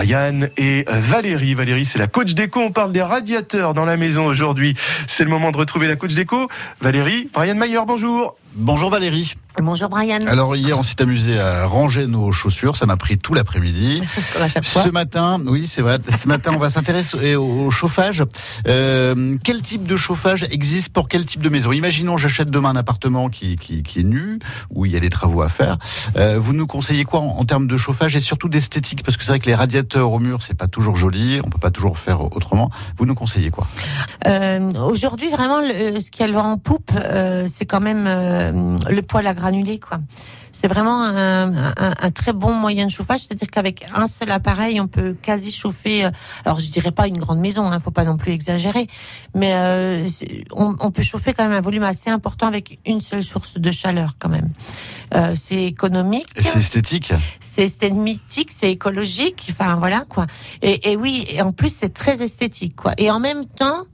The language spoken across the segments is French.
Brian et Valérie. Valérie, c'est la coach déco. On parle des radiateurs dans la maison aujourd'hui. C'est le moment de retrouver la coach déco. Valérie, Brian Mayer, bonjour. Bonjour Valérie. Bonjour Brian. Alors hier on s'est amusé à ranger nos chaussures, ça m'a pris tout l'après-midi. Comme à chaque fois. Ce matin, oui c'est vrai, ce matin on va s'intéresser au chauffage. Euh, quel type de chauffage existe pour quel type de maison? Imaginons j'achète demain un appartement qui, qui, qui, est nu, où il y a des travaux à faire. Euh, vous nous conseillez quoi en, en, termes de chauffage et surtout d'esthétique? Parce que c'est vrai que les radiateurs au mur c'est pas toujours joli, on peut pas toujours faire autrement. Vous nous conseillez quoi? Euh, Aujourd'hui vraiment le, ce qui a le vent en poupe, c'est quand même le poêle à granulés quoi. C'est vraiment un, un, un, très bon moyen de chauffage, c'est-à-dire qu'avec un seul appareil, on peut quasi chauffer. Euh, alors je dirais pas une grande maison, hein, faut pas non plus exagérer, mais euh, on, on, peut chauffer quand même un volume assez important avec une seule source de chaleur quand même. Euh, c'est économique. Et c'est esthétique. C'est esthétique, c'est écologique. Enfin voilà quoi. Et, et oui, et en plus c'est très esthétique quoi. Et en même temps,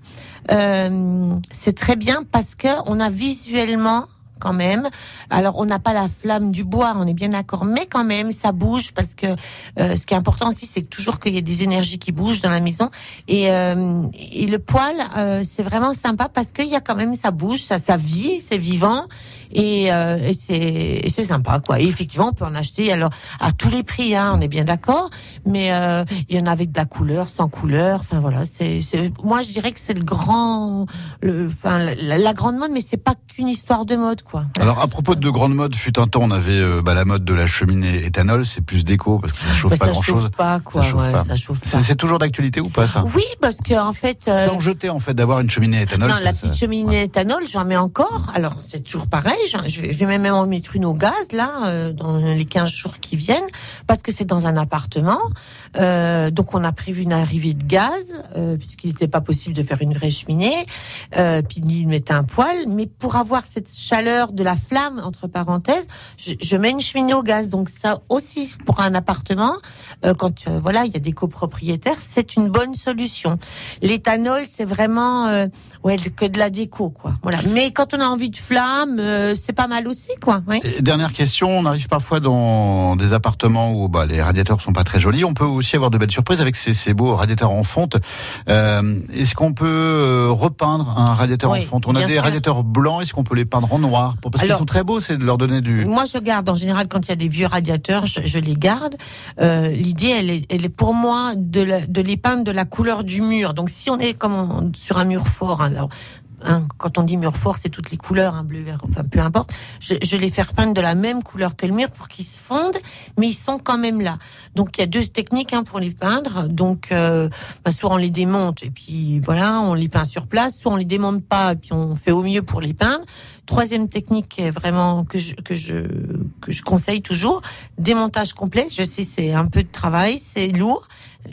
euh, c'est très bien parce que on a visuellement quand même. Alors on n'a pas la flamme du bois, on est bien d'accord, mais quand même ça bouge parce que euh, ce qui est important aussi, c'est toujours qu'il y ait des énergies qui bougent dans la maison. Et, euh, le poêle, euh, c'est vraiment sympa parce qu'il y a quand même ça bouge, ça, ça vit, c'est vivant et, euh, et c'est c'est sympa quoi. Et effectivement, on peut en acheter alors à tous les prix, hein, on est bien d'accord, mais euh, il y en a avec de la couleur, sans couleur. Enfin voilà, c'est moi je dirais que c'est le grand, le, enfin la, la grande mode, mais c'est pas qu'une histoire de mode. Quoi. Alors à propos de grande mode, fut un temps on avait euh, bah, la mode de la cheminée éthanol, c'est plus déco parce que ça chauffe bah, pas ça grand chauffe chose. Pas, quoi, ça chauffe ouais, pas. Ça chauffe pas. C'est toujours d'actualité ou pas ça? Oui, parce que en fait. Euh... Sans jeter en fait d'avoir une cheminée éthanol. Non, la petite cheminée ouais. éthanol, j'en mets encore. Alors c'est toujours pareil. Je vais, je vais même en mettre une au gaz là euh, dans les 15 jours qui viennent parce que c'est dans un appartement. Euh, donc on a prévu une arrivée de gaz euh, puisqu'il n'était pas possible de faire une vraie cheminée. Puis de mettre un poêle, mais pour avoir cette chaleur de la flamme entre parenthèses, je, je, mets une cheminée au gaz. Donc ça aussi pour un appartement, quand voilà il y a des copropriétaires, c'est une bonne solution. L'éthanol c'est vraiment ouais que de la déco quoi. Voilà. Mais quand on a envie de flamme, euh, c'est pas mal aussi quoi. Oui. Dernière question, on arrive parfois dans des appartements où bah, les radiateurs sont pas très jolis. On peut aussi avoir de belles surprises avec ces, ces beaux radiateurs en fonte. Euh, est-ce qu'on peut repeindre un radiateur oui, en fonte? On a des sûr. radiateurs blancs. Est-ce qu'on peut les peindre en noir? Parce qu'ils sont très beau, c'est de leur donner du. Moi, je garde en général quand il y a des vieux radiateurs, je, je les garde. Euh, L'idée, elle est, elle est pour moi de, la, de les peindre de la couleur du mur. Donc, si on est comme on, sur un mur fort, alors Hein, quand on dit mur fort, c'est toutes les couleurs, hein, bleu, vert, enfin peu importe. Je, je, les fais repeindre de la même couleur que le mur pour qu'ils se fondent, mais ils sont quand même là. Donc il y a deux techniques hein, pour les peindre. Donc euh, bah, soit on les démonte et puis voilà, on les peint sur place, soit on les démonte pas et puis on fait au mieux pour les peindre. Troisième technique qui est vraiment que je que je que je conseille toujours, démontage complet. Je sais c'est un peu de travail, c'est lourd.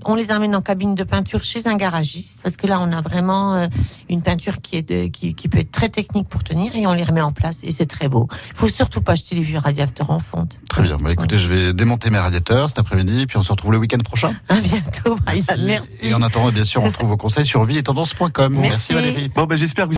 On les amène en cabine de peinture chez un garagiste parce que là on a vraiment euh, une peinture qui est de, qui, qui, peut être très technique pour tenir et on les remet en place et c'est très beau. Il faut surtout pas acheter les vieux radiateurs en fonte. Très bien. Bah, écoutez, ouais. je vais démonter mes radiateurs cet après-midi puis on se retrouve le week-end prochain. À bientôt, Brian. Merci. Et en attendant, bien sûr, on trouve vos conseils sur vie et tendance.com. Merci. Merci Valérie. Bon, ben, j'espère que